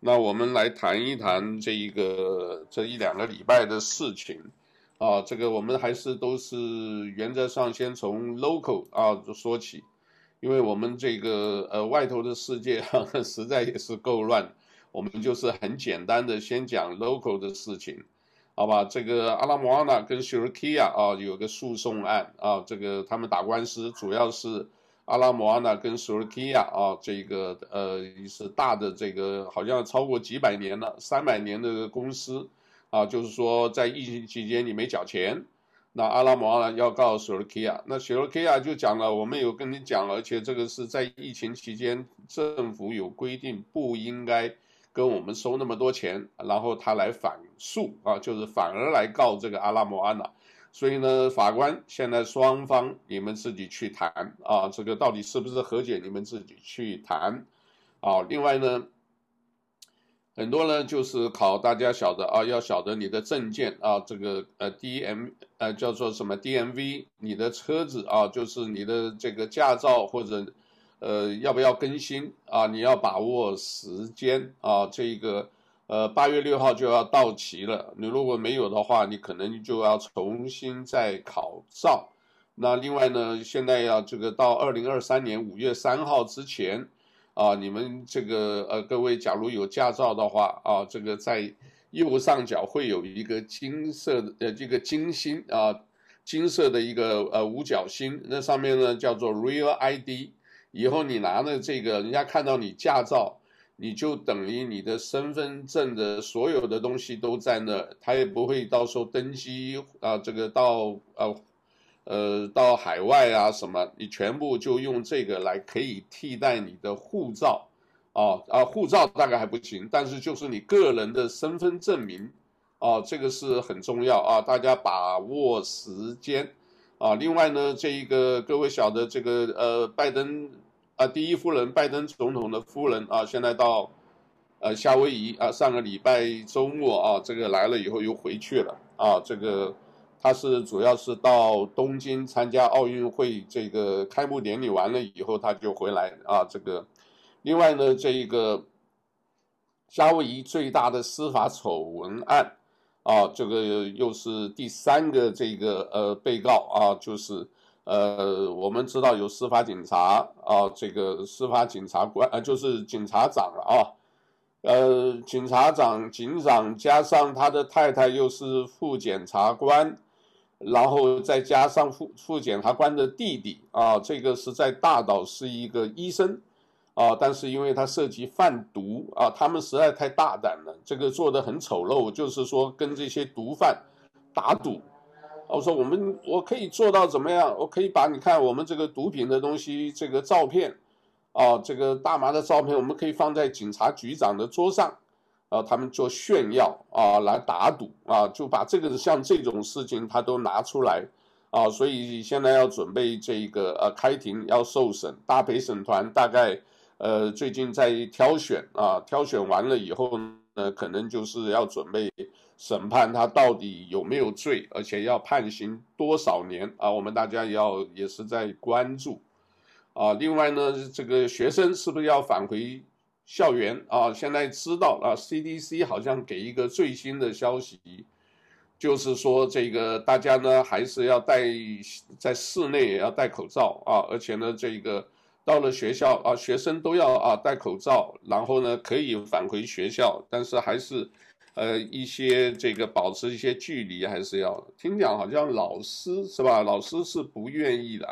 那我们来谈一谈这一个这一两个礼拜的事情啊，这个我们还是都是原则上先从 local 啊说起，因为我们这个呃外头的世界哈 实在也是够乱，我们就是很简单的先讲 local 的事情，好吧？这个阿拉莫阿纳跟西尔基亚啊有个诉讼案啊，这个他们打官司主要是。阿拉摩阿纳跟索尔基亚啊，这个呃是大的这个，好像超过几百年了，三百年的公司啊，就是说在疫情期间你没缴钱，那阿拉摩阿纳要告索尔基亚，那索尔基亚就讲了，我们有跟你讲，而且这个是在疫情期间政府有规定不应该跟我们收那么多钱，然后他来反诉啊，就是反而来告这个阿拉摩阿纳。所以呢，法官现在双方你们自己去谈啊，这个到底是不是和解，你们自己去谈啊。另外呢，很多呢就是考大家晓得啊，要晓得你的证件啊，这个呃 D M 呃叫做什么 D M V，你的车子啊，就是你的这个驾照或者呃要不要更新啊？你要把握时间啊，这个。呃，八月六号就要到期了。你如果没有的话，你可能就要重新再考照。那另外呢，现在要这个到二零二三年五月三号之前，啊，你们这个呃各位，假如有驾照的话啊，这个在右上角会有一个金色的呃这个金星啊，金色的一个呃五角星，那上面呢叫做 Real ID。以后你拿了这个，人家看到你驾照。你就等于你的身份证的所有的东西都在那，他也不会到时候登机啊，这个到呃呃到海外啊什么，你全部就用这个来可以替代你的护照，啊啊护照大概还不行，但是就是你个人的身份证明，啊这个是很重要啊，大家把握时间啊。另外呢，这一个各位晓得这个呃拜登。啊，第一夫人拜登总统的夫人啊，现在到，呃，夏威夷啊，上个礼拜周末啊，这个来了以后又回去了啊，这个他是主要是到东京参加奥运会，这个开幕典礼完了以后他就回来啊，这个，另外呢，这个夏威夷最大的司法丑闻案啊，这个又是第三个这个呃被告啊，就是。呃，我们知道有司法警察啊，这个司法警察官啊，就是警察长了啊，呃，警察长、警长加上他的太太又是副检察官，然后再加上副副检察官的弟弟啊，这个是在大岛是一个医生啊，但是因为他涉及贩毒啊，他们实在太大胆了，这个做得很丑陋，就是说跟这些毒贩打赌。我说我们我可以做到怎么样？我可以把你看我们这个毒品的东西这个照片，啊，这个大麻的照片，我们可以放在警察局长的桌上，啊，他们做炫耀啊，来打赌啊，就把这个像这种事情他都拿出来，啊，所以现在要准备这个呃开庭要受审，大陪审团大概呃最近在挑选啊，挑选完了以后呢，可能就是要准备。审判他到底有没有罪，而且要判刑多少年啊？我们大家要也是在关注啊。另外呢，这个学生是不是要返回校园啊？现在知道啊，CDC 好像给一个最新的消息，就是说这个大家呢还是要戴在室内也要戴口罩啊，而且呢这个到了学校啊，学生都要啊戴口罩，然后呢可以返回学校，但是还是。呃，一些这个保持一些距离还是要听讲，好像老师是吧？老师是不愿意的，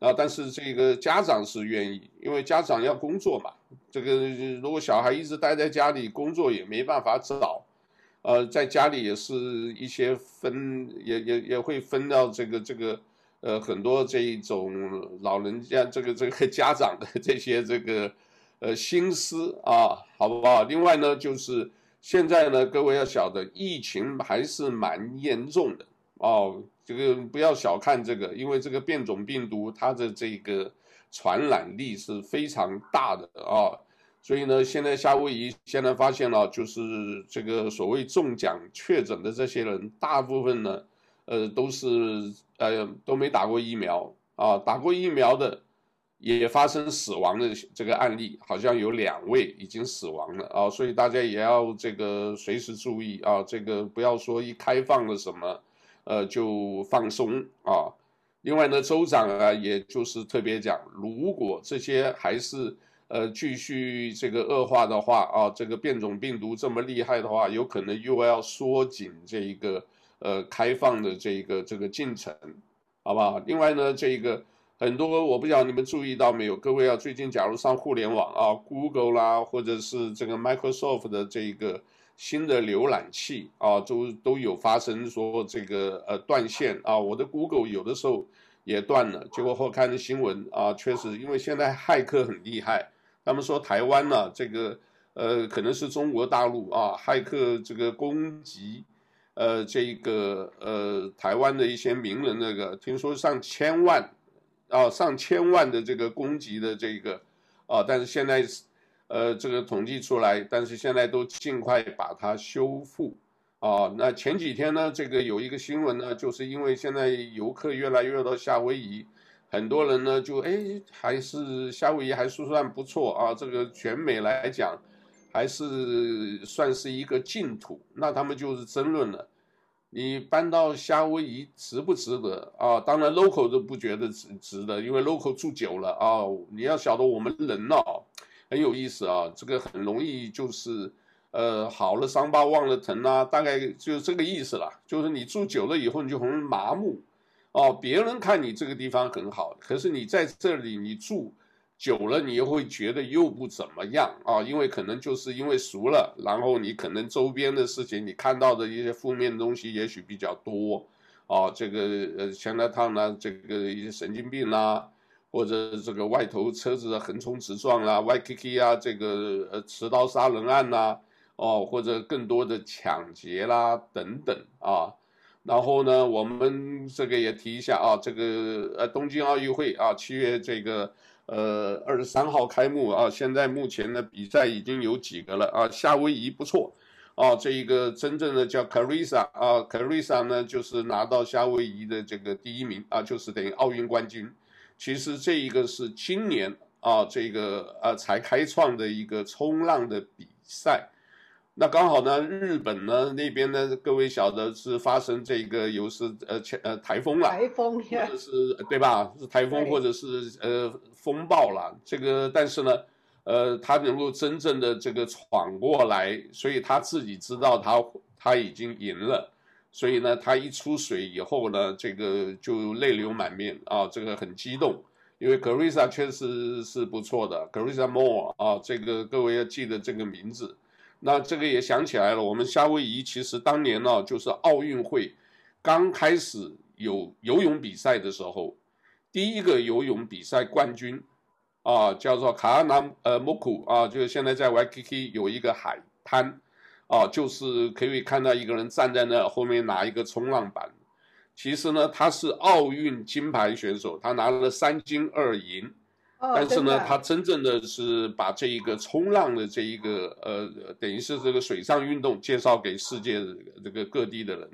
啊，但是这个家长是愿意，因为家长要工作嘛。这个如果小孩一直待在家里，工作也没办法找，呃，在家里也是一些分，也也也会分到这个这个，呃，很多这一种老人家这个这个家长的这些这个呃心思啊，好不好？另外呢，就是。现在呢，各位要晓得，疫情还是蛮严重的哦。这个不要小看这个，因为这个变种病毒它的这个传染力是非常大的啊、所以呢，现在夏威夷现在发现了，就是这个所谓中奖确诊的这些人，大部分呢，呃，都是呃都没打过疫苗啊，打过疫苗的。也发生死亡的这个案例，好像有两位已经死亡了啊，所以大家也要这个随时注意啊，这个不要说一开放了什么，呃，就放松啊。另外呢，州长啊，也就是特别讲，如果这些还是呃继续这个恶化的话啊，这个变种病毒这么厉害的话，有可能又要缩紧这一个呃开放的这一个这个进程，好不好？另外呢，这一个很多我不知道你们注意到没有，各位啊，最近假如上互联网啊，Google 啦，或者是这个 Microsoft 的这一个。新的浏览器啊，都都有发生说这个呃断线啊，我的 Google 有的时候也断了。结果后看的新闻啊，确实因为现在骇客很厉害，他们说台湾呢、这个呃可能是中国大陆啊骇客这个攻击呃这个呃台湾的一些名人那个，听说上千万啊上千万的这个攻击的这个啊，但是现在。呃，这个统计出来，但是现在都尽快把它修复啊。那前几天呢，这个有一个新闻呢，就是因为现在游客越来越到夏威夷，很多人呢就哎，还是夏威夷还是算不错啊。这个全美来讲，还是算是一个净土。那他们就是争论了，你搬到夏威夷值不值得啊？当然，local 都不觉得值值得，因为 local 住久了啊。你要晓得我们人呢。很有意思啊，这个很容易就是，呃，好了伤疤忘了疼啊，大概就是这个意思了。就是你住久了以后，你就很麻木，哦，别人看你这个地方很好，可是你在这里你住久了，你又会觉得又不怎么样啊，因为可能就是因为熟了，然后你可能周边的事情，你看到的一些负面的东西也许比较多，啊，这个呃，Chinatown 呢，这个一些神经病啦。或者这个外头车子横冲直撞啦，Waikiki 啊，这个呃持刀杀人案呐、哦，或者更多的抢劫啦等等啊，然后呢，我们这个也提一下啊，这个呃东京奥运会啊，七月这个呃二十三号开幕啊，现在目前呢比赛已经有几个了啊，夏威夷不错啊，这一个真正的叫 Carissa 啊，Carissa 呢就是拿到夏威夷的这个第一名啊，就是等于奥运冠军。其实这一个是今年啊，这个呃才开创的一个冲浪的比赛，那刚好呢，日本呢那边呢，各位晓得是发生这个有是呃前呃台风了，台风或者是对吧？是台风或者是呃风暴了，这个但是呢，呃他能够真正的这个闯过来，所以他自己知道他他已经赢了。所以呢，他一出水以后呢，这个就泪流满面啊，这个很激动，因为 Carissa 确实是不错的，Carissa Moore 啊，这个各位要记得这个名字。那这个也想起来了，我们夏威夷其实当年呢，就是奥运会刚开始有游泳比赛的时候，第一个游泳比赛冠军啊，叫做卡纳呃莫库啊，就是现在在 Waikiki 有一个海滩。啊，就是可以看到一个人站在那后面拿一个冲浪板，其实呢，他是奥运金牌选手，他拿了三金二银，哦、但是呢，他真正的是把这一个冲浪的这一个呃，等于是这个水上运动介绍给世界这个各地的人，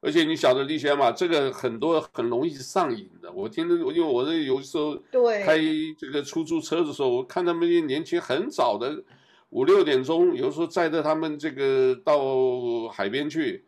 而且你晓得丽轩嘛，这个很多很容易上瘾的，我听着，因为我这有时候开这个出租车的时候，我看他们年轻很早的。五六点钟，有时候载着他们这个到海边去，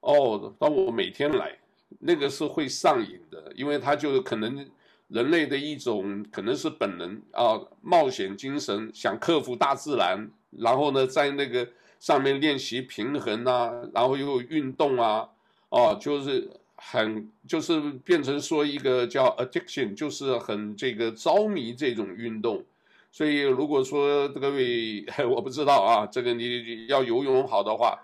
哦，当我每天来，那个是会上瘾的，因为他就可能人类的一种可能是本能啊，冒险精神，想克服大自然，然后呢，在那个上面练习平衡啊，然后又运动啊，哦，就是很就是变成说一个叫 addiction，就是很这个着迷这种运动。所以，如果说各位 我不知道啊，这个你要游泳好的话，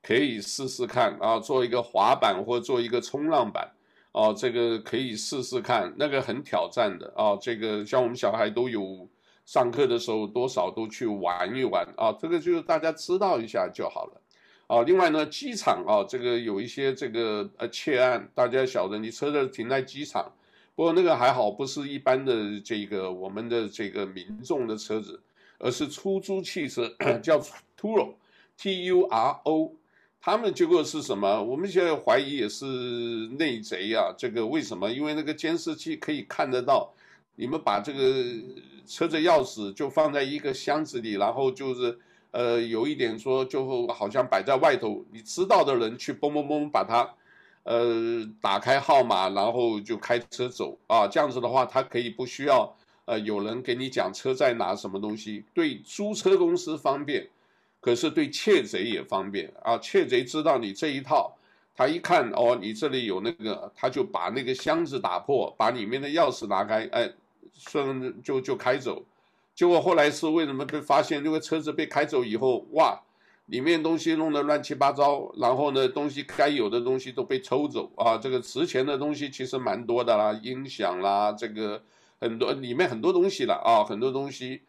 可以试试看啊，做一个滑板或做一个冲浪板，哦、这个可以试试看，那个很挑战的啊。这个像我们小孩都有上课的时候，多少都去玩一玩啊。这个就是大家知道一下就好了。啊，另外呢，机场啊，这个有一些这个呃窃案，大家晓得，你车子停在机场。不过那个还好，不是一般的这个我们的这个民众的车子，而是出租汽车，叫 Turo，T-U-R-O，他们结果是什么？我们现在怀疑也是内贼啊。这个为什么？因为那个监视器可以看得到，你们把这个车子钥匙就放在一个箱子里，然后就是呃有一点说就好像摆在外头，你知道的人去嘣嘣嘣把它呃打开号码，然后就开车走啊，这样子的话，他可以不需要呃有人给你讲车在哪什么东西，对租车公司方便，可是对窃贼也方便啊，窃贼知道你这一套。他一看哦，你这里有那个，他就把那个箱子打破，把里面的钥匙拿开，哎，顺就就开走。结果后来是为什么被发现？因为车子被开走以后，哇，里面东西弄得乱七八糟，然后呢，东西该有的东西都被抽走啊。这个值钱的东西其实蛮多的啦，音响啦，这个很多里面很多东西了啊，很多东西。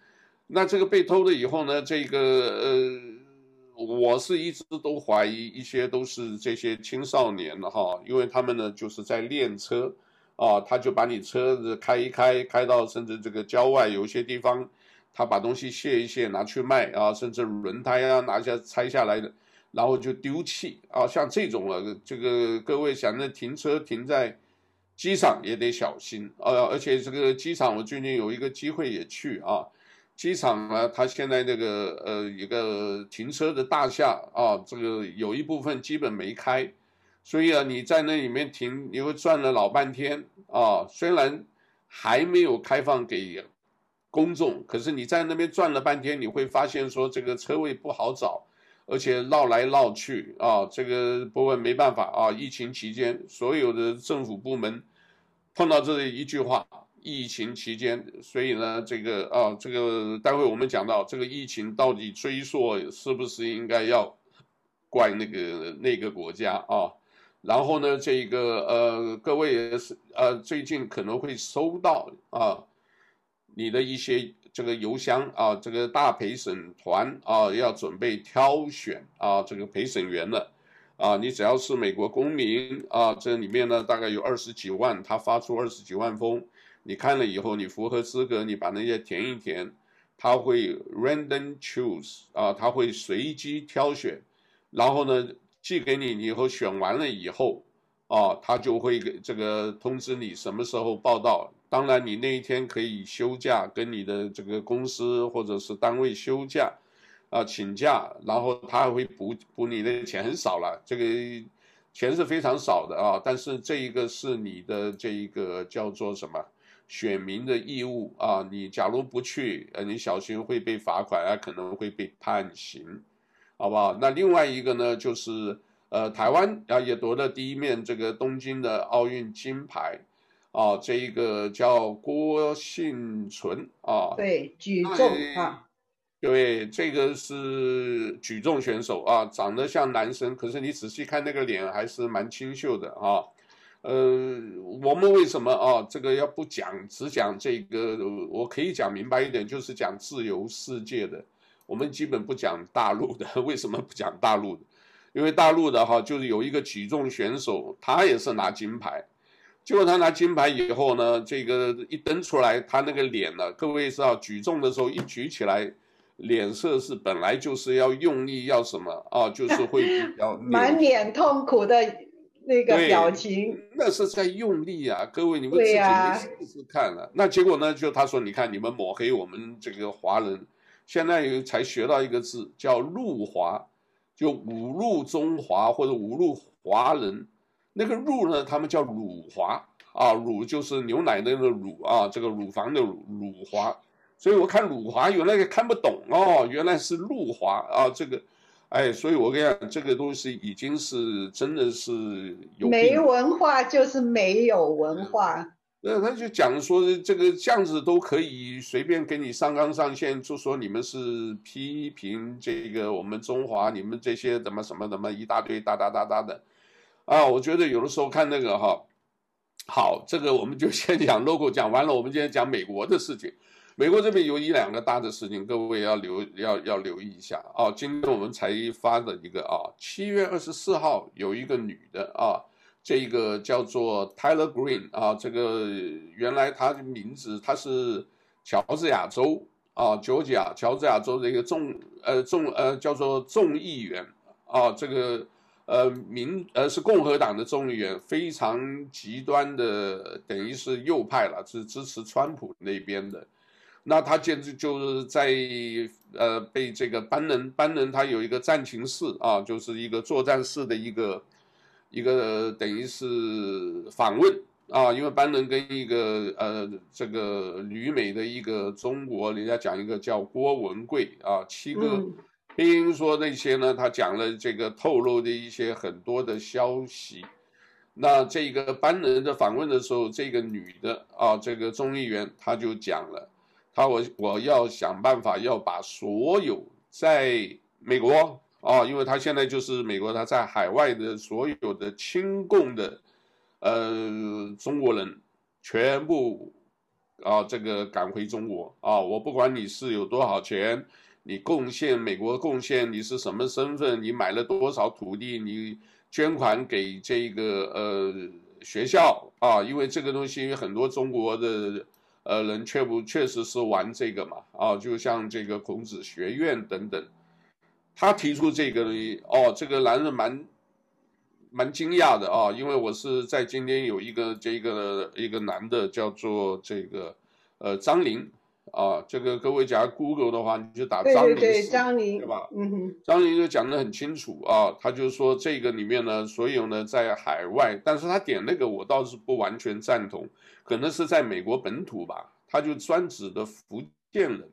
那这个被偷了以后呢，这个呃。我是一直都怀疑一些都是这些青少年的哈，因为他们呢就是在练车，啊，他就把你车子开一开，开到甚至这个郊外有些地方，他把东西卸一卸拿去卖啊，甚至轮胎啊拿下拆下来的，然后就丢弃啊，像这种啊，这个各位想着停车停在机场也得小心啊，而且这个机场我最近有一个机会也去啊。机场呢，它现在这个呃一个停车的大厦啊，这个有一部分基本没开，所以啊你在那里面停，你会转了老半天啊。虽然还没有开放给公众，可是你在那边转了半天，你会发现说这个车位不好找，而且绕来绕去啊。这个不过没办法啊，疫情期间所有的政府部门碰到这一句话。疫情期间，所以呢，这个啊，这个待会我们讲到这个疫情到底追溯是不是应该要怪那个那个国家啊？然后呢，这个呃，各位也是呃，最近可能会收到啊，你的一些这个邮箱啊，这个大陪审团啊要准备挑选啊这个陪审员了啊，你只要是美国公民啊，这里面呢大概有二十几万，他发出二十几万封。你看了以后，你符合资格，你把那些填一填，他会 random choose 啊，他会随机挑选，然后呢寄给你，你以后选完了以后，啊，他就会给这个通知你什么时候报到。当然，你那一天可以休假，跟你的这个公司或者是单位休假，啊，请假，然后他还会补补你的钱，很少了，这个钱是非常少的啊，但是这一个是你的这一个叫做什么？选民的义务啊，你假如不去，呃，你小心会被罚款啊，可能会被判刑，好不好？那另外一个呢，就是呃，台湾啊也夺了第一面这个东京的奥运金牌，啊，这一个叫郭幸存啊，对，举重啊，对，这个是举重选手啊，长得像男生，可是你仔细看那个脸还是蛮清秀的啊。呃，我们为什么啊？这个要不讲，只讲这个，我可以讲明白一点，就是讲自由世界的。我们基本不讲大陆的，为什么不讲大陆的？因为大陆的哈，就是有一个举重选手，他也是拿金牌，结果他拿金牌以后呢，这个一登出来，他那个脸呢，各位知道，举重的时候一举起来，脸色是本来就是要用力，要什么啊？就是会比 较满脸痛苦的。那个表情，那是在用力啊！各位，你们自己试试看了。啊、那结果呢？就他说，你看你们抹黑我们这个华人，现在才学到一个字叫“入华”，就侮辱中华或者侮辱华人。那个“辱”呢，他们叫“辱华”啊，“辱”就是牛奶的那个“乳”啊，这个乳房的“乳”，辱华。所以我看“辱华”原来也看不懂哦，原来是“辱华”啊，这个。哎，所以我跟你讲，这个东西已经是真的是有没文化就是没有文化。那他就讲说，这个这样子都可以随便给你上纲上线，就说你们是批评这个我们中华，你们这些怎么什么怎么一大堆哒哒哒哒的，啊，我觉得有的时候看那个哈，好，这个我们就先讲 logo，讲完了，我们今天讲美国的事情。美国这边有一两个大的事情，各位要留要要留意一下啊。今天我们才发的一个啊，七月二十四号有一个女的啊，这个叫做 Tyler Green 啊，这个原来他的名字他是乔治亚州啊，乔治亚乔治亚州的一个众呃众呃叫做众议员啊，这个呃民呃是共和党的众议员，非常极端的，等于是右派了，是支持川普那边的。那他简直就是在呃被这个班农班农他有一个战情室啊，就是一个作战室的一个一个等于是访问啊，因为班农跟一个呃这个旅美的一个中国，人家讲一个叫郭文贵啊，七个听说那些呢，他讲了这个透露的一些很多的消息。那这个班人的访问的时候，这个女的啊，这个众议员她就讲了。她我我要想办法要把所有在美国啊，因为他现在就是美国，他在海外的所有的亲共的呃中国人全部啊这个赶回中国啊，我不管你是有多少钱，你贡献美国贡献，你是什么身份，你买了多少土地，你捐款给这个呃学校啊，因为这个东西很多中国的。呃，人确不确实是玩这个嘛？啊，就像这个孔子学院等等，他提出这个哦，这个男人蛮蛮惊讶的啊，因为我是在今天有一个这个一个男的叫做这个呃张林啊，这个各位假如 Google 的话，你就打张林，对对对，张林，对吧？嗯哼，张林就讲得很清楚啊，他就说这个里面呢，所有呢在海外，但是他点那个我倒是不完全赞同。可能是在美国本土吧，他就专指的福建人，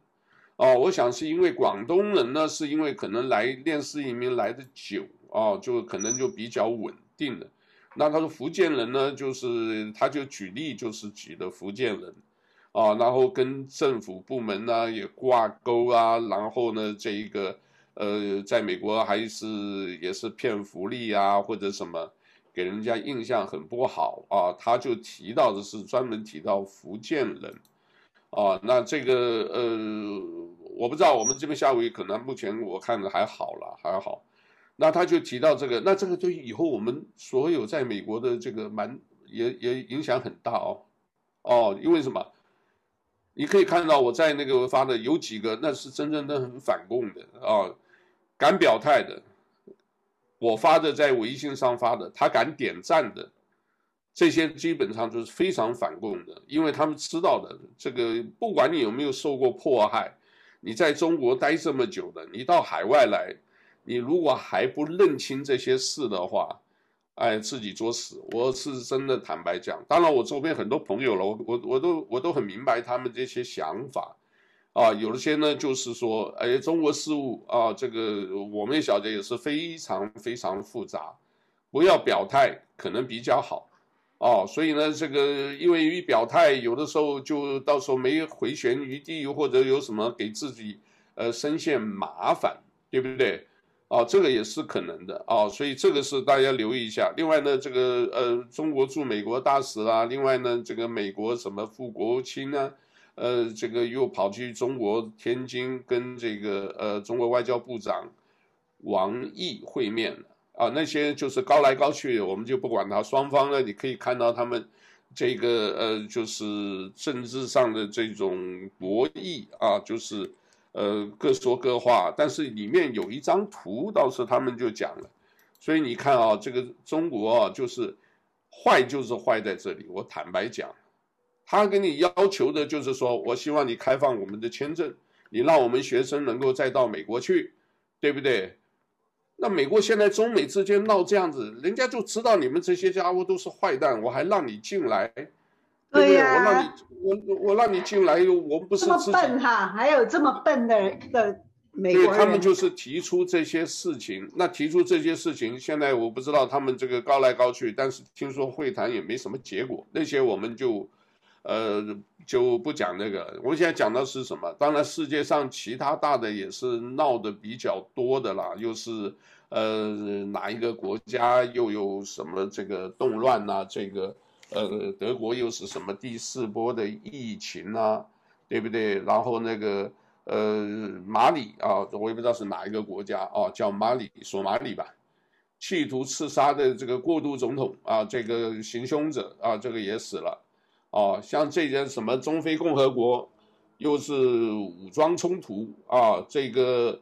哦，我想是因为广东人呢，是因为可能来练士移民来的久，哦，就可能就比较稳定的。那他说福建人呢，就是他就举例就是举的福建人，啊，然后跟政府部门呢也挂钩啊，然后呢这一个呃，在美国还是也是骗福利啊或者什么。给人家印象很不好啊，他就提到的是专门提到福建人，啊，那这个呃，我不知道，我们这边夏威夷可能目前我看着还好了，还好。那他就提到这个，那这个对以后我们所有在美国的这个蛮也也影响很大哦，哦，因为什么？你可以看到我在那个发的有几个，那是真正的很反共的啊，敢表态的。我发的在微信上发的，他敢点赞的，这些基本上就是非常反共的，因为他们知道的，这个不管你有没有受过迫害，你在中国待这么久的，你到海外来，你如果还不认清这些事的话，哎，自己作死。我是真的坦白讲，当然我周边很多朋友了，我我我都我都很明白他们这些想法。啊，有些呢，就是说，哎，中国事务啊，这个我们也晓得也是非常非常复杂，不要表态可能比较好，哦、所以呢，这个因为一表态，有的时候就到时候没回旋余地，或者有什么给自己呃深陷麻烦，对不对？哦，这个也是可能的哦，所以这个是大家留意一下。另外呢，这个呃，中国驻美国大使啊，另外呢，这个美国什么副国务卿呢？呃，这个又跑去中国天津跟这个呃中国外交部长王毅会面了啊，那些就是高来高去，我们就不管他。双方呢，你可以看到他们这个呃，就是政治上的这种博弈啊，就是呃各说各话。但是里面有一张图，倒是他们就讲了。所以你看啊，这个中国啊，就是坏，就是坏在这里。我坦白讲。他给你要求的就是说，我希望你开放我们的签证，你让我们学生能够再到美国去，对不对？那美国现在中美之间闹这样子，人家就知道你们这些家伙都是坏蛋，我还让你进来，对不对？我让你，我我让你进来，我不是这么笨哈，还有这么笨的的美国人。对，他们就是提出这些事情，那提出这些事情，现在我不知道他们这个高来高去，但是听说会谈也没什么结果，那些我们就。呃，就不讲那个。我们现在讲的是什么？当然，世界上其他大的也是闹得比较多的啦。又是呃，哪一个国家又有什么这个动乱呐、这个呃，德国又是什么第四波的疫情啊？对不对？然后那个呃，马里啊，我也不知道是哪一个国家啊，叫马里，索马里吧，企图刺杀的这个过渡总统啊，这个行凶者啊，这个也死了。哦，像这些什么中非共和国，又是武装冲突啊，这个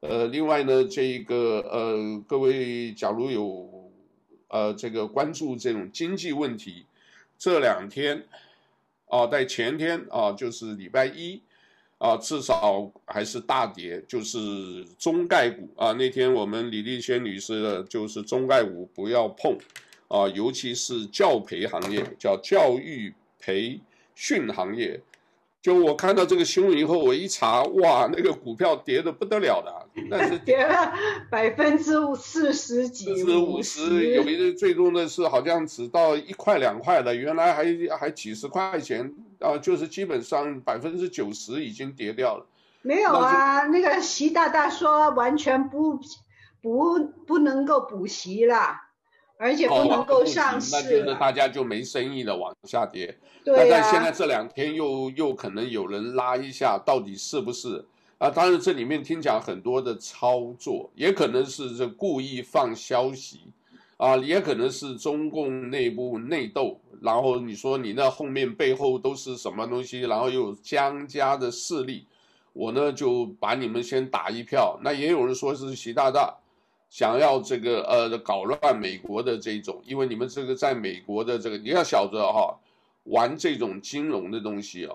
呃，另外呢，这个呃，各位假如有呃这个关注这种经济问题，这两天啊，在前天啊，就是礼拜一啊，至少还是大跌，就是中概股啊，那天我们李丽仙女士的就是中概股不要碰啊，尤其是教培行业，叫教育培训行业。就我看到这个新闻以后，我一查，哇，那个股票跌的不得了的，那是跌了百分之四十几，四十五十，有一个最终的是好像只到一块两块的，原来还还几十块钱啊，就是基本上百分之九十已经跌掉了。没有啊，那，那个习大大说完全不不不能够补习了。而且不能够上市，哦，那就是大家就没生意了，往下跌。对啊，但现在这两天又又可能有人拉一下，到底是不是？啊，当然这里面听讲很多的操作，也可能是这故意放消息，啊，也可能是中共内部内斗。然后你说你那后面背后都是什么东西？然后又有江家的势力，我呢就把你们先打一票。那也有人说是习大大。想要这个呃搞乱美国的这种，因为你们这个在美国的这个，你要晓得哈，玩这种金融的东西啊，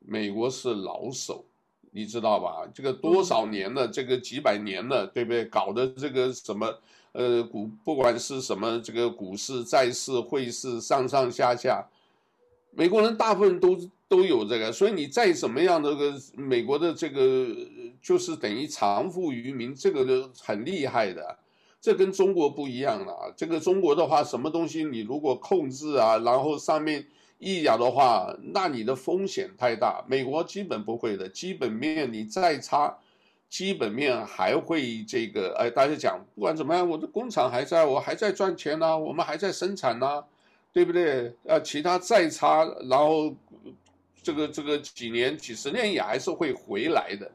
美国是老手，你知道吧？这个多少年了，这个几百年了，对不对？搞的这个什么呃股，不管是什么这个股市、债市、汇市上上下下，美国人大部分都。都有这个，所以你再怎么样，这个美国的这个就是等于藏富于民，这个就很厉害的。这跟中国不一样了。这个中国的话，什么东西你如果控制啊，然后上面一咬的话，那你的风险太大。美国基本不会的，基本面你再差，基本面还会这个。哎，大家讲，不管怎么样，我的工厂还在，我还在赚钱呢，我们还在生产呢，对不对？呃，其他再差，然后。这个这个几年几十年也还是会回来的，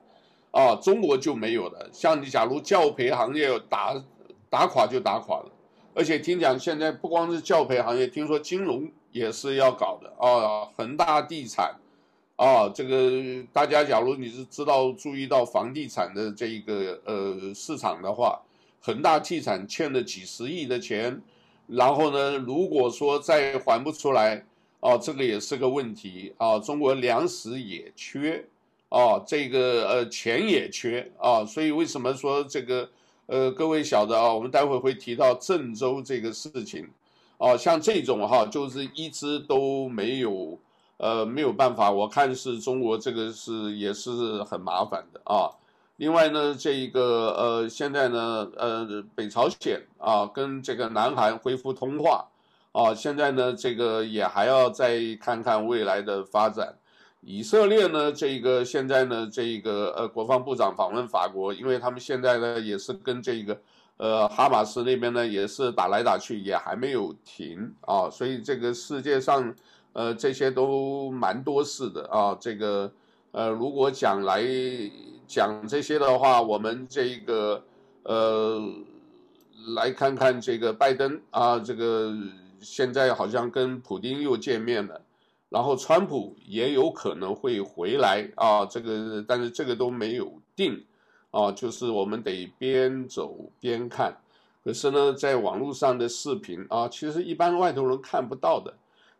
啊，中国就没有了。像你假如教培行业打打垮就打垮了，而且听讲现在不光是教培行业，听说金融也是要搞的啊，恒大地产，啊，这个大家假如你是知道注意到房地产的这一个呃市场的话，恒大地产欠了几十亿的钱，然后呢，如果说再还不出来。哦，这个也是个问题啊！中国粮食也缺，哦，这个呃钱也缺啊，所以为什么说这个呃各位晓得啊？我们待会会提到郑州这个事情，哦，像这种哈，就是一直都没有呃没有办法，我看是中国这个是也是很麻烦的啊。另外呢，这一个呃现在呢呃北朝鲜啊跟这个南韩恢复通话。啊，现在呢，这个也还要再看看未来的发展。以色列呢，这个现在呢，这个呃，国防部长访问法国，因为他们现在呢也是跟这个呃哈马斯那边呢也是打来打去，也还没有停啊。所以这个世界上呃这些都蛮多事的啊。这个呃，如果讲来讲这些的话，我们这个呃来看看这个拜登啊，这个。现在好像跟普丁又见面了，然后川普也有可能会回来啊，这个但是这个都没有定啊，就是我们得边走边看。可是呢，在网络上的视频啊，其实一般外头人看不到的，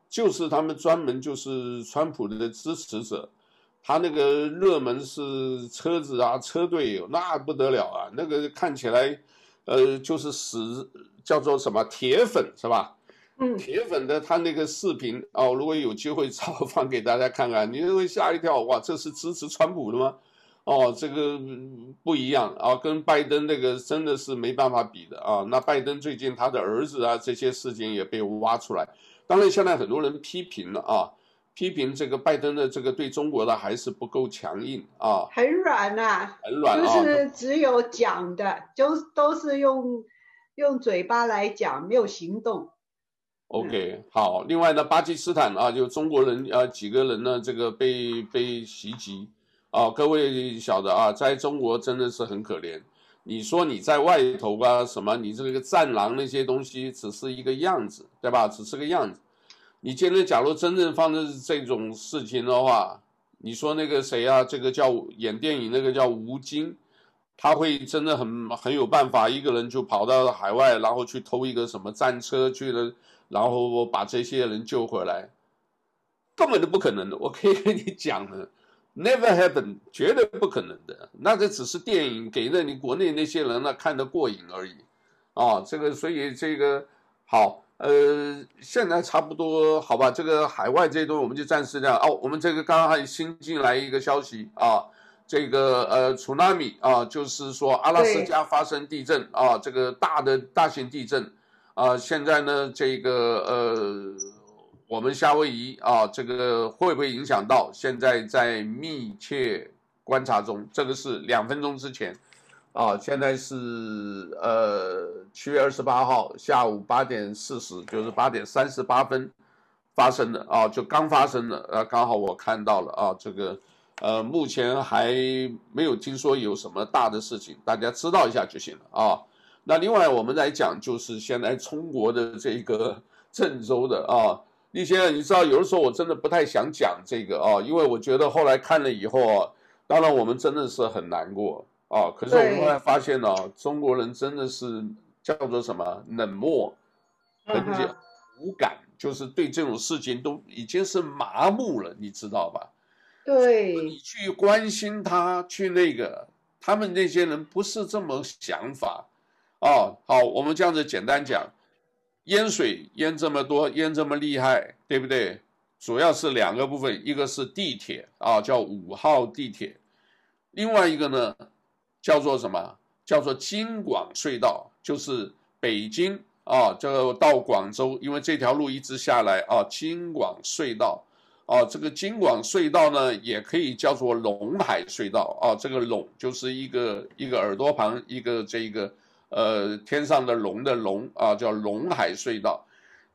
就是他们专门就是川普的支持者，他那个热门是车子啊，车队那不得了啊，那个看起来呃就是死叫做什么铁粉是吧？嗯，铁粉的他那个视频哦，如果有机会找放给大家看看，你会吓一跳，哇，这是支持川普的吗？哦，这个不一样啊，跟拜登那个真的是没办法比的啊。那拜登最近他的儿子啊，这些事情也被挖出来。当然，现在很多人批评了啊，批评这个拜登的这个对中国的还是不够强硬啊，很软呐、啊，很软啊，就是只有讲的，就都是用用嘴巴来讲，没有行动。OK，好。另外呢，巴基斯坦啊，就中国人啊，几个人呢，这个被被袭击啊，各位晓得啊，在中国真的是很可怜。你说你在外头啊，什么，你这个战狼那些东西只是一个样子，对吧？只是个样子。你今天假如真正发生这种事情的话，你说那个谁啊，这个叫演电影那个叫吴京，他会真的很很有办法，一个人就跑到海外，然后去偷一个什么战车去了，然后我把这些人救回来，根本都不可能的。我可以跟你讲的，never happen，绝对不可能的。那这只是电影给了你国内那些人呢看得过瘾而已。啊，这个所以这个好，呃，现在差不多好吧。这个海外这一段我们就暂时这样。哦，我们这个刚刚还新进来一个消息啊。这个呃，tsunami 啊，就是说阿拉斯加发生地震啊，这个大的大型地震啊，现在呢，这个呃，我们夏威夷啊，这个会不会影响到？现在在密切观察中，这个是两分钟之前啊，现在是呃七月二十八号下午八点四十，就是八点三十八分发生的啊，就刚发生的，呃，刚好我看到了啊，这个。呃，目前还没有听说有什么大的事情，大家知道一下就行了啊。那另外我们来讲，就是现在中国的这个 郑州的啊，李先生，你知道有的时候我真的不太想讲这个啊，因为我觉得后来看了以后啊，当然我们真的是很难过啊。可是我们后来发现呢，中国人真的是叫做什么冷漠，很无感，就是对这种事情都已经是麻木了，你知道吧？对，你去关心他，去那个，他们那些人不是这么想法，哦，好，我们这样子简单讲，淹水淹这么多，淹这么厉害，对不对？主要是两个部分，一个是地铁啊，叫五号地铁，另外一个呢，叫做什么？叫做京广隧道，就是北京啊，这个到广州，因为这条路一直下来啊，京广隧道。啊，这个京广隧道呢，也可以叫做陇海隧道啊。这个陇就是一个一个耳朵旁一个这个呃天上的龙的龙啊，叫陇海隧道。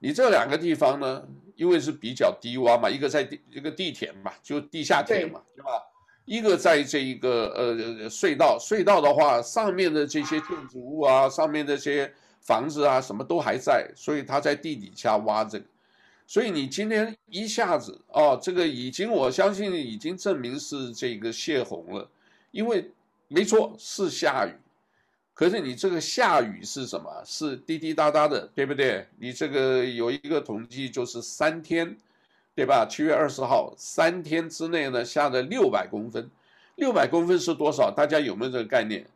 你这两个地方呢，因为是比较低洼嘛，一个在地一个地铁嘛，就地下铁嘛，对，对吧？一个在这一个呃隧道，隧道的话，上面的这些建筑物啊，上面这些房子啊，什么都还在，所以它在地底下挖这个。所以你今天一下子哦，这个已经我相信已经证明是这个泄洪了，因为没错是下雨，可是你这个下雨是什么？是滴滴答答的，对不对？你这个有一个统计就是三天，对吧？七月二十号三天之内呢下了六百公分，六百公分是多少？大家有没有这个概念？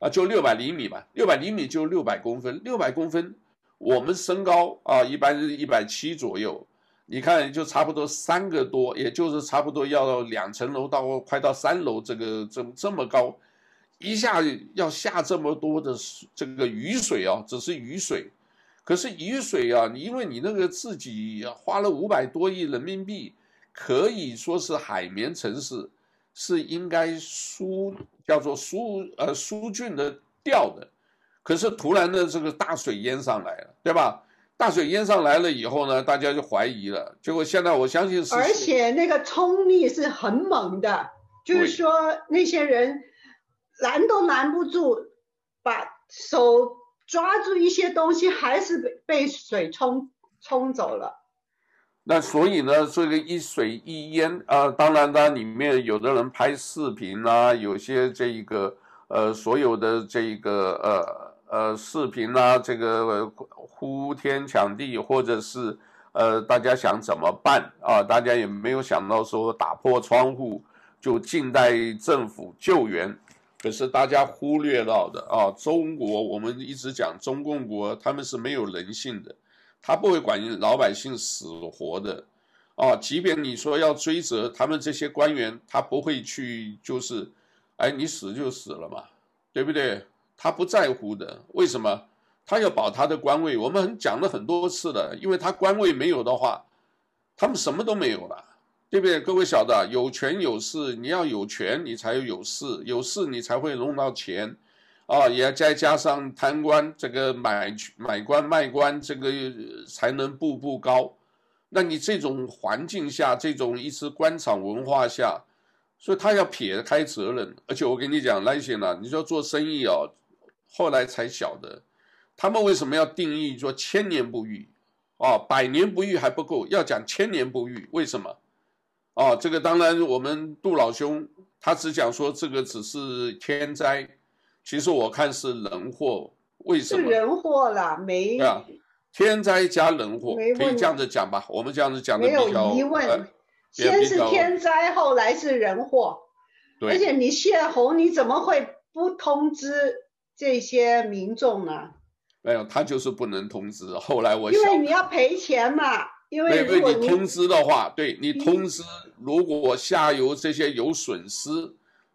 啊，就六百厘米嘛，六百厘米就六百公分，六百公分。我们身高啊，一般是一百七左右，你看就差不多三个多，也就是差不多要到两层楼到快到三楼，这个这这么高，一下要下这么多的这个雨水啊，只是雨水，可是雨水啊，你因为你那个自己花了五百多亿人民币，可以说是海绵城市，是应该疏叫做疏呃疏浚的掉的。可是突然的这个大水淹上来了，对吧？大水淹上来了以后呢，大家就怀疑了。结果现在我相信是，而且那个冲力是很猛的，就是说那些人拦都拦不住，把手抓住一些东西，还是被被水冲冲走了。那所以呢，这个一水一淹啊，呃，当然呢，里面有的人拍视频啊，有些这一个呃，所有的这一个呃。呃，视频啊，这个呼天抢地，或者是呃，大家想怎么办啊？大家也没有想到说打破窗户就静待政府救援，可是大家忽略到的啊，中国我们一直讲中共国，他们是没有人性的，他不会管老百姓死活的啊。即便你说要追责他们这些官员，他不会去，就是，哎，你死就死了嘛，对不对？他不在乎的，为什么？他要保他的官位。我们讲了很多次了，因为他官位没有的话，他们什么都没有了，对不对？各位晓得，有权有势，你要有权，你才有有势，有势你才会弄到钱，啊，也再加上贪官这个买买官卖官，这个才能步步高。那你这种环境下，这种一直官场文化下，所以他要撇开责任。而且我跟你讲，那些呢，你说做生意哦。后来才晓得，他们为什么要定义说千年不遇，哦，百年不遇还不够，要讲千年不遇，为什么？哦，这个当然我们杜老兄他只讲说这个只是天灾，其实我看是人祸，为什么？是人祸啦，没。啊，天灾加人祸，可以这样子讲吧？我们这样子讲的比较。没有疑问，先是天灾，后来是人祸。对。而且你泄洪，你怎么会不通知这些民众呢？没有，他就是不能通知。后来我因为你要赔钱嘛，因为你通知的话，对你通知，如果下游这些有损失，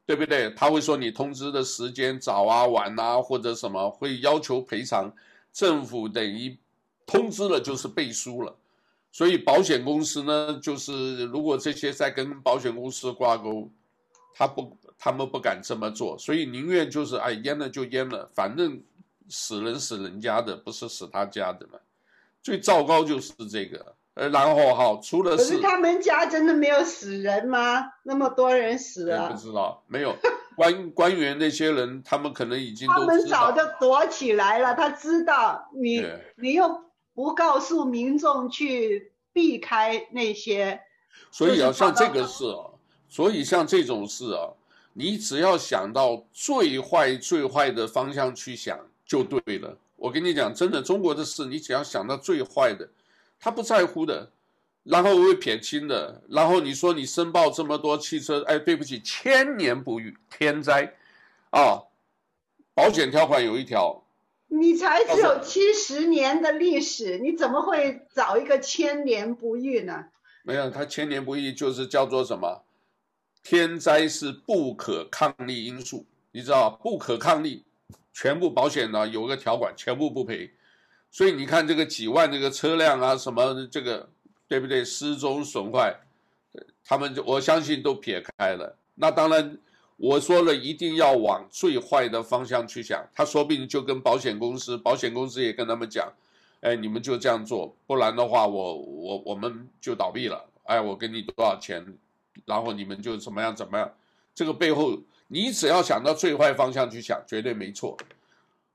对不对？他会说你通知的时间早啊、晚啊，或者什么，会要求赔偿。政府等于通知了就是背书了，所以保险公司呢，就是如果这些在跟保险公司挂钩，他不，他们不敢这么做，所以宁愿就是哎淹了就淹了，反正。死人死人家的，不是死他家的嘛？最糟糕就是这个，呃，然后哈，除了是，可是他们家真的没有死人吗？那么多人死了，不知道，没有 官官员那些人，他们可能已经他们早就躲起来了。他知道你，你又不告诉民众去避开那些，所以啊，像这个事啊，所以像这种事啊，你只要想到最坏最坏的方向去想。就对了，我跟你讲，真的，中国的事，你只要想到最坏的，他不在乎的，然后会撇清的，然后你说你申报这么多汽车，哎，对不起，千年不遇天灾，啊，保险条款有一条，你才只有七十年的历史，你怎么会找一个千年不遇呢？没有，他千年不遇就是叫做什么？天灾是不可抗力因素，你知道不可抗力。全部保险呢有个条款，全部不赔，所以你看这个几万这个车辆啊，什么这个对不对？失踪损坏，他们就我相信都撇开了。那当然，我说了一定要往最坏的方向去想。他说不定就跟保险公司，保险公司也跟他们讲，哎，你们就这样做，不然的话我，我我们就倒闭了。哎，我给你多少钱，然后你们就怎么样怎么样。这个背后。你只要想到最坏方向去想，绝对没错，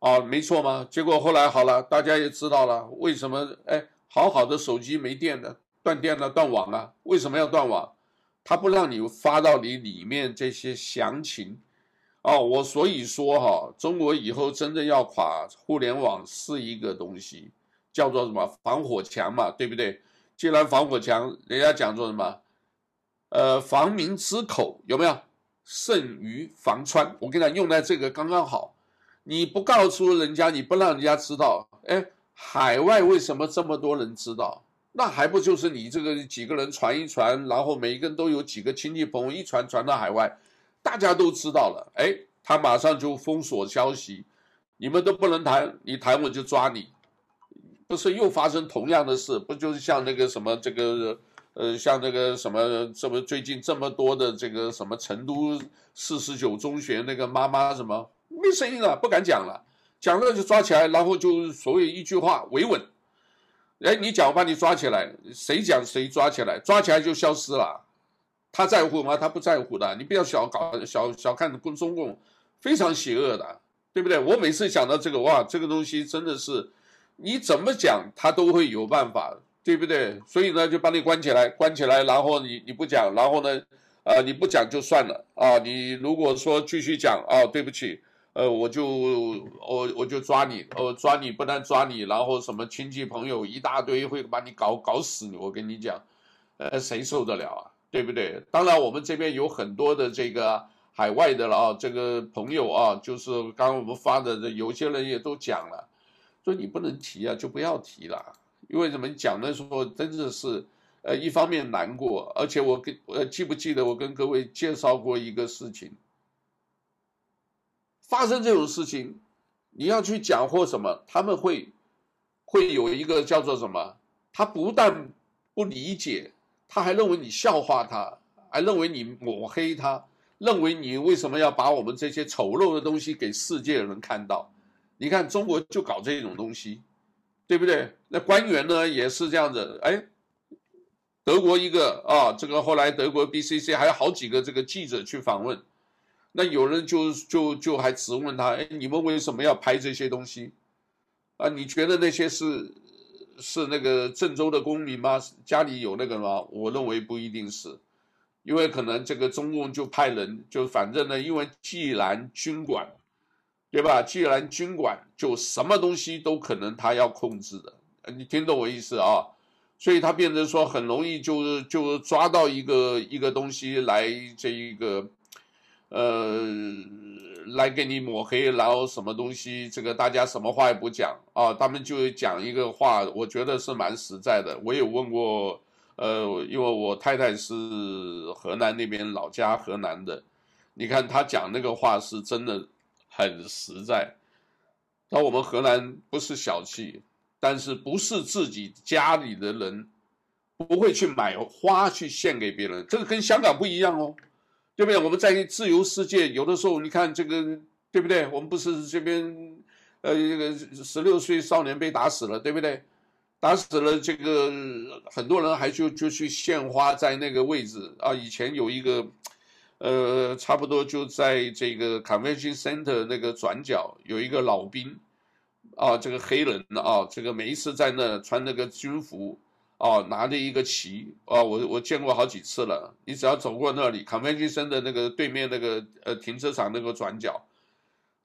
啊，没错吗？结果后来好了，大家也知道了，为什么？哎，好好的手机没电了，断电了，断网了，为什么要断网？他不让你发到你里面这些详情，哦，我所以说哈，中国以后真的要垮，互联网是一个东西，叫做什么防火墙嘛，对不对？既然防火墙，人家讲做什么？呃，防民之口有没有？胜于防川，我跟你讲，用在这个刚刚好。你不告诉人家，你不让人家知道，哎，海外为什么这么多人知道？那还不就是你这个几个人传一传，然后每一个人都有几个亲戚朋友一传传到海外，大家都知道了，哎，他马上就封锁消息，你们都不能谈，你谈我就抓你，不是又发生同样的事？不就是像那个什么这个？呃，像那个什么，这么最近这么多的这个什么成都四十九中学那个妈妈什么没声音了，不敢讲了，讲了就抓起来，然后就所谓一句话维稳，哎，你讲我把你抓起来，谁讲谁抓起来，抓起来就消失了，他在乎吗？他不在乎的，你不要小搞小小看中中共，非常邪恶的，对不对？我每次想到这个哇，这个东西真的是，你怎么讲他都会有办法。对不对？所以呢，就把你关起来，关起来，然后你你不讲，然后呢，呃，你不讲就算了啊。你如果说继续讲啊，对不起，呃，我就我我就抓你，我抓你，不但抓你，然后什么亲戚朋友一大堆会把你搞搞死你。我跟你讲，呃，谁受得了啊？对不对？当然，我们这边有很多的这个海外的了啊，这个朋友啊，就是刚刚我们发的，有些人也都讲了，说你不能提啊，就不要提了。因为怎么讲的时候，真的是，呃，一方面难过，而且我跟呃记不记得我跟各位介绍过一个事情，发生这种事情，你要去讲或什么，他们会会有一个叫做什么？他不但不理解，他还认为你笑话他，还认为你抹黑他，认为你为什么要把我们这些丑陋的东西给世界人看到？你看中国就搞这种东西。对不对？那官员呢也是这样子。哎，德国一个啊，这个后来德国 BCC 还有好几个这个记者去访问，那有人就就就还质问他：哎，你们为什么要拍这些东西？啊，你觉得那些是是那个郑州的公民吗？家里有那个吗？我认为不一定是，因为可能这个中共就派人，就反正呢，因为既然军管。对吧？既然军管，就什么东西都可能他要控制的，你听懂我意思啊？所以他变成说很容易就就抓到一个一个东西来这一个，呃，来给你抹黑，然后什么东西，这个大家什么话也不讲啊，他们就讲一个话，我觉得是蛮实在的。我有问过，呃，因为我太太是河南那边老家河南的，你看他讲那个话是真的很实在。那我们河南不是小气。但是不是自己家里的人不会去买花去献给别人，这个跟香港不一样哦，对不对？我们在自由世界，有的时候你看这个，对不对？我们不是这边，呃，这个十六岁少年被打死了，对不对？打死了，这个很多人还就就去献花在那个位置啊。以前有一个，呃，差不多就在这个 Convention Center 那个转角有一个老兵。啊，这个黑人啊，这个每一次在那穿那个军服，啊，拿着一个旗，啊，我我见过好几次了。你只要走过那里，Convention Center 的那个对面那个呃停车场那个转角，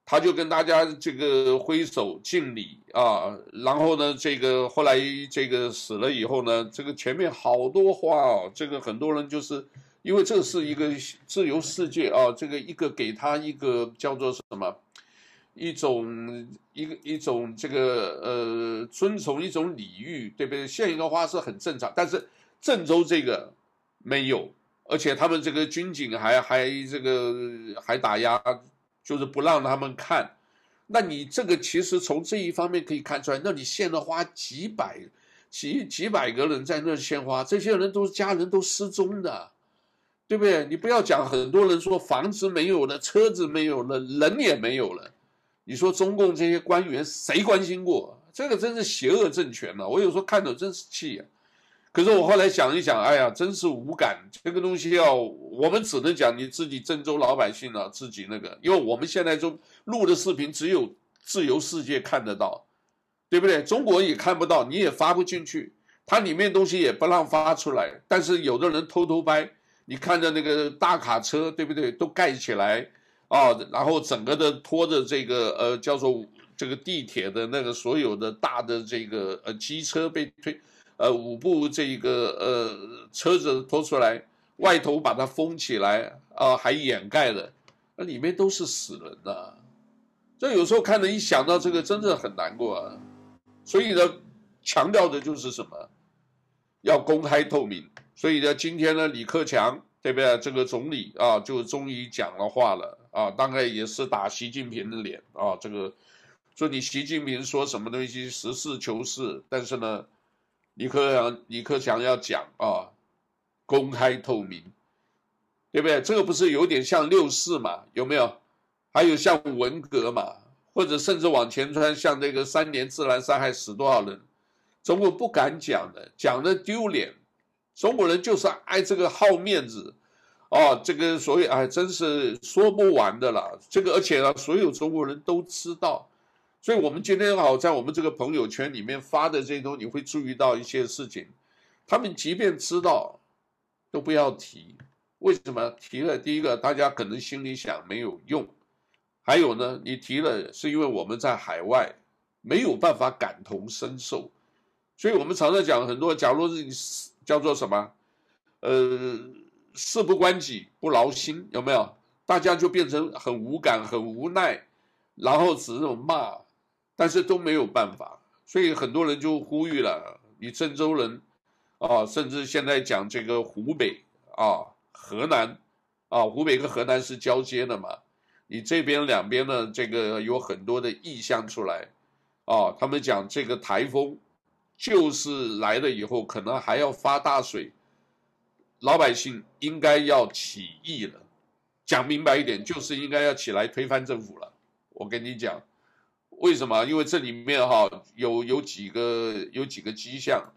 他就跟大家这个挥手敬礼啊。然后呢，这个后来这个死了以后呢，这个前面好多花哦，这个很多人就是因为这是一个自由世界啊，这个一个给他一个叫做什么？一种一个一种这个呃遵从一种礼遇，对不对？献一个花是很正常，但是郑州这个没有，而且他们这个军警还还这个还打压，就是不让他们看。那你这个其实从这一方面可以看出来，那你献了花几百几几百个人在那献花，这些人都是家人都失踪的，对不对？你不要讲很多人说房子没有了，车子没有了，人也没有了。你说中共这些官员谁关心过？这个真是邪恶政权了。我有时候看着真是气啊。可是我后来想一想，哎呀，真是无感。这个东西要我们只能讲你自己郑州老百姓啊，自己那个，因为我们现在就录的视频只有自由世界看得到，对不对？中国也看不到，你也发不进去，它里面东西也不让发出来。但是有的人偷偷拍，你看着那个大卡车，对不对？都盖起来。啊、然后整个的拖着这个呃叫做这个地铁的那个所有的大的这个呃机车被推，呃五部这个呃车子拖出来，外头把它封起来啊、还掩盖了，那里面都是死人呐、啊。这有时候看着一想到这个，真的很难过啊。所以呢，强调的就是什么？要公开透明。所以呢，今天呢，李克强对不对？这个总理啊，就终于讲了话了。啊，大概也是打习近平的脸啊！这个说你习近平说什么东西实事求是，但是呢，李克强李克强要讲啊，公开透明，对不对？这个不是有点像六四嘛？有没有？还有像文革嘛？或者甚至往前穿，像那个三年自然灾害死多少人？中国不敢讲的，讲的丢脸。中国人就是爱这个好面子。哦，这个所以哎，真是说不完的了。这个而且呢，所有中国人都知道，所以我们今天好在我们这个朋友圈里面发的这些东西，你会注意到一些事情。他们即便知道，都不要提。为什么提了？第一个，大家可能心里想没有用；还有呢，你提了是因为我们在海外没有办法感同身受，所以我们常常讲很多，假如是叫做什么，呃。事不关己不劳心，有没有？大家就变成很无感、很无奈，然后只有骂，但是都没有办法。所以很多人就呼吁了：你郑州人啊，甚至现在讲这个湖北啊、河南啊，湖北跟河南是交接的嘛，你这边两边呢，这个有很多的意向出来啊。他们讲这个台风就是来了以后，可能还要发大水。老百姓应该要起义了，讲明白一点，就是应该要起来推翻政府了。我跟你讲，为什么？因为这里面哈有有几个有几个迹象，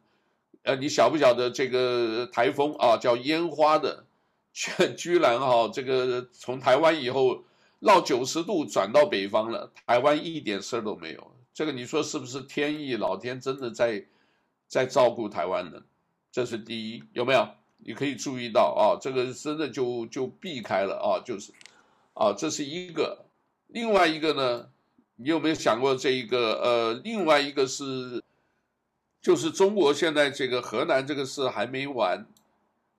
呃，你晓不晓得这个台风啊叫烟花的，居 居然哈这个从台湾以后绕九十度转到北方了，台湾一点事儿都没有。这个你说是不是天意？老天真的在在照顾台湾人？这是第一，有没有？你可以注意到啊，这个真的就就避开了啊，就是，啊，这是一个，另外一个呢，你有没有想过这一个？呃，另外一个是，就是中国现在这个河南这个事还没完，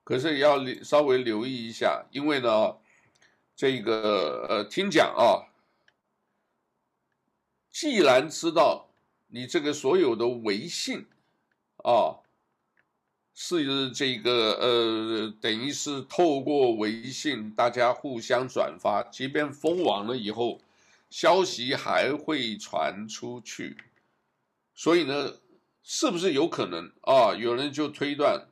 可是也要稍微留意一下，因为呢，这个呃，听讲啊，既然知道你这个所有的违信啊。是这个呃，等于是透过微信，大家互相转发，即便封网了以后，消息还会传出去。所以呢，是不是有可能啊？有人就推断，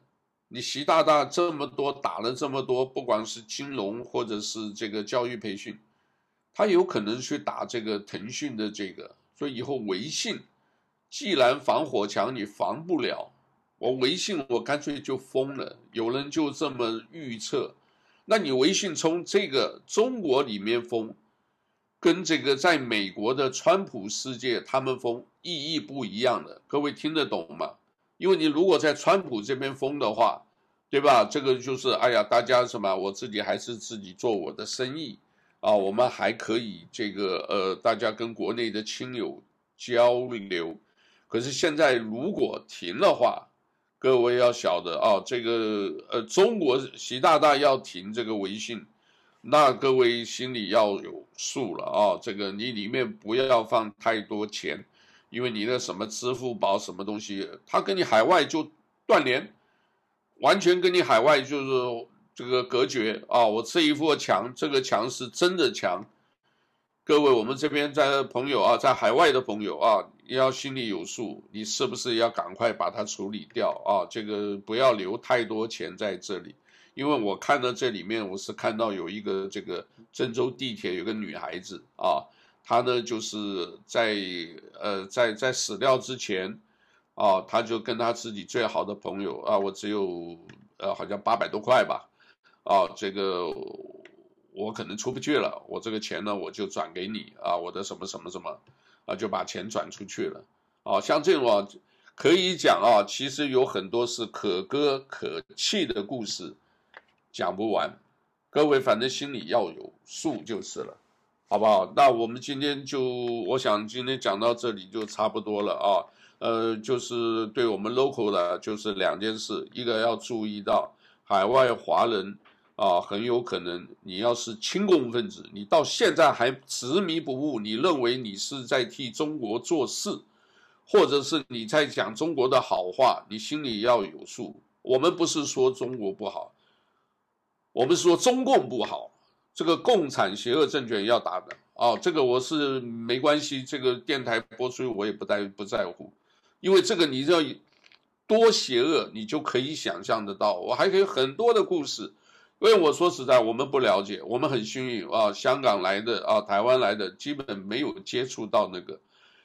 你习大大这么多打了这么多，不管是金融或者是这个教育培训，他有可能去打这个腾讯的这个，所以以后微信既然防火墙你防不了。我微信我干脆就封了，有人就这么预测，那你微信从这个中国里面封，跟这个在美国的川普世界他们封意义不一样的，各位听得懂吗？因为你如果在川普这边封的话，对吧？这个就是哎呀，大家什么，我自己还是自己做我的生意啊，我们还可以这个呃，大家跟国内的亲友交流。可是现在如果停的话，各位要晓得啊，这个呃，中国习大大要停这个微信，那各位心里要有数了啊。这个你里面不要放太多钱，因为你的什么支付宝什么东西，它跟你海外就断联，完全跟你海外就是这个隔绝啊。我这一副墙，这个墙是真的墙。各位，我们这边在朋友啊，在海外的朋友啊。要心里有数，你是不是要赶快把它处理掉啊？这个不要留太多钱在这里，因为我看到这里面，我是看到有一个这个郑州地铁有个女孩子啊，她呢就是在呃在在死掉之前啊，她就跟她自己最好的朋友啊，我只有呃好像八百多块吧，啊，这个我可能出不去了，我这个钱呢我就转给你啊，我的什么什么什么。啊，就把钱转出去了，啊，像这种啊，可以讲啊，其实有很多是可歌可泣的故事，讲不完，各位反正心里要有数就是了，好不好？那我们今天就，我想今天讲到这里就差不多了啊，呃，就是对我们 local 的，就是两件事，一个要注意到海外华人。啊，很有可能你要是亲共分子，你到现在还执迷不悟，你认为你是在替中国做事，或者是你在讲中国的好话，你心里要有数。我们不是说中国不好，我们是说中共不好，这个共产邪恶政权要打的啊，这个我是没关系，这个电台播出我也不在不在乎，因为这个你要多邪恶，你就可以想象得到，我还可以很多的故事。因为我说实在，我们不了解，我们很幸运啊，香港来的啊，台湾来的，基本没有接触到那个。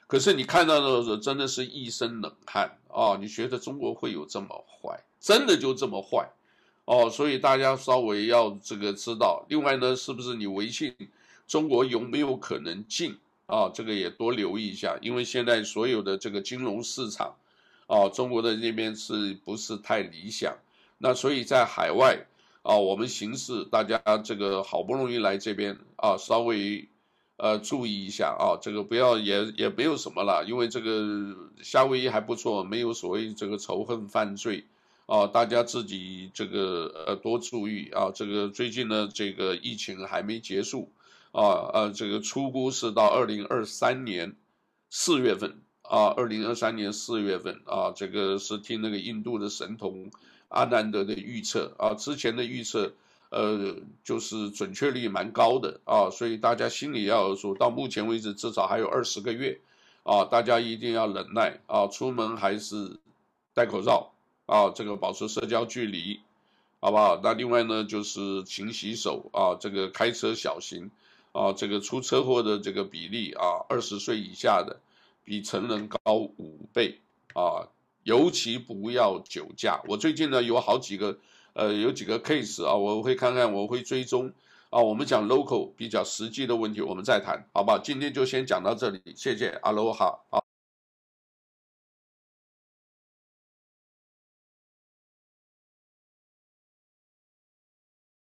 可是你看到的时候，真的是一身冷汗啊！你觉得中国会有这么坏？真的就这么坏？哦，所以大家稍微要这个知道。另外呢，是不是你微信中国有没有可能进啊？这个也多留意一下，因为现在所有的这个金融市场啊，中国的那边是不是太理想？那所以在海外。啊，我们行事，大家这个好不容易来这边啊，稍微呃注意一下啊，这个不要也也没有什么了，因为这个夏威夷还不错，没有所谓这个仇恨犯罪啊，大家自己这个呃多注意啊，这个最近呢这个疫情还没结束啊，呃这个初估是到二零二三年四月份啊，二零二三年四月份啊，这个是听那个印度的神童。阿南德的预测啊，之前的预测，呃，就是准确率蛮高的啊，所以大家心里要有数。到目前为止，至少还有二十个月啊，大家一定要忍耐啊，出门还是戴口罩啊，这个保持社交距离，好不好？那另外呢，就是勤洗手啊，这个开车小心啊，这个出车祸的这个比例啊，二十岁以下的比成人高五倍啊。尤其不要酒驾。我最近呢有好几个，呃，有几个 case 啊，我会看看，我会追踪啊。我们讲 local 比较实际的问题，我们再谈，好不好？今天就先讲到这里，谢谢，阿罗哈，啊。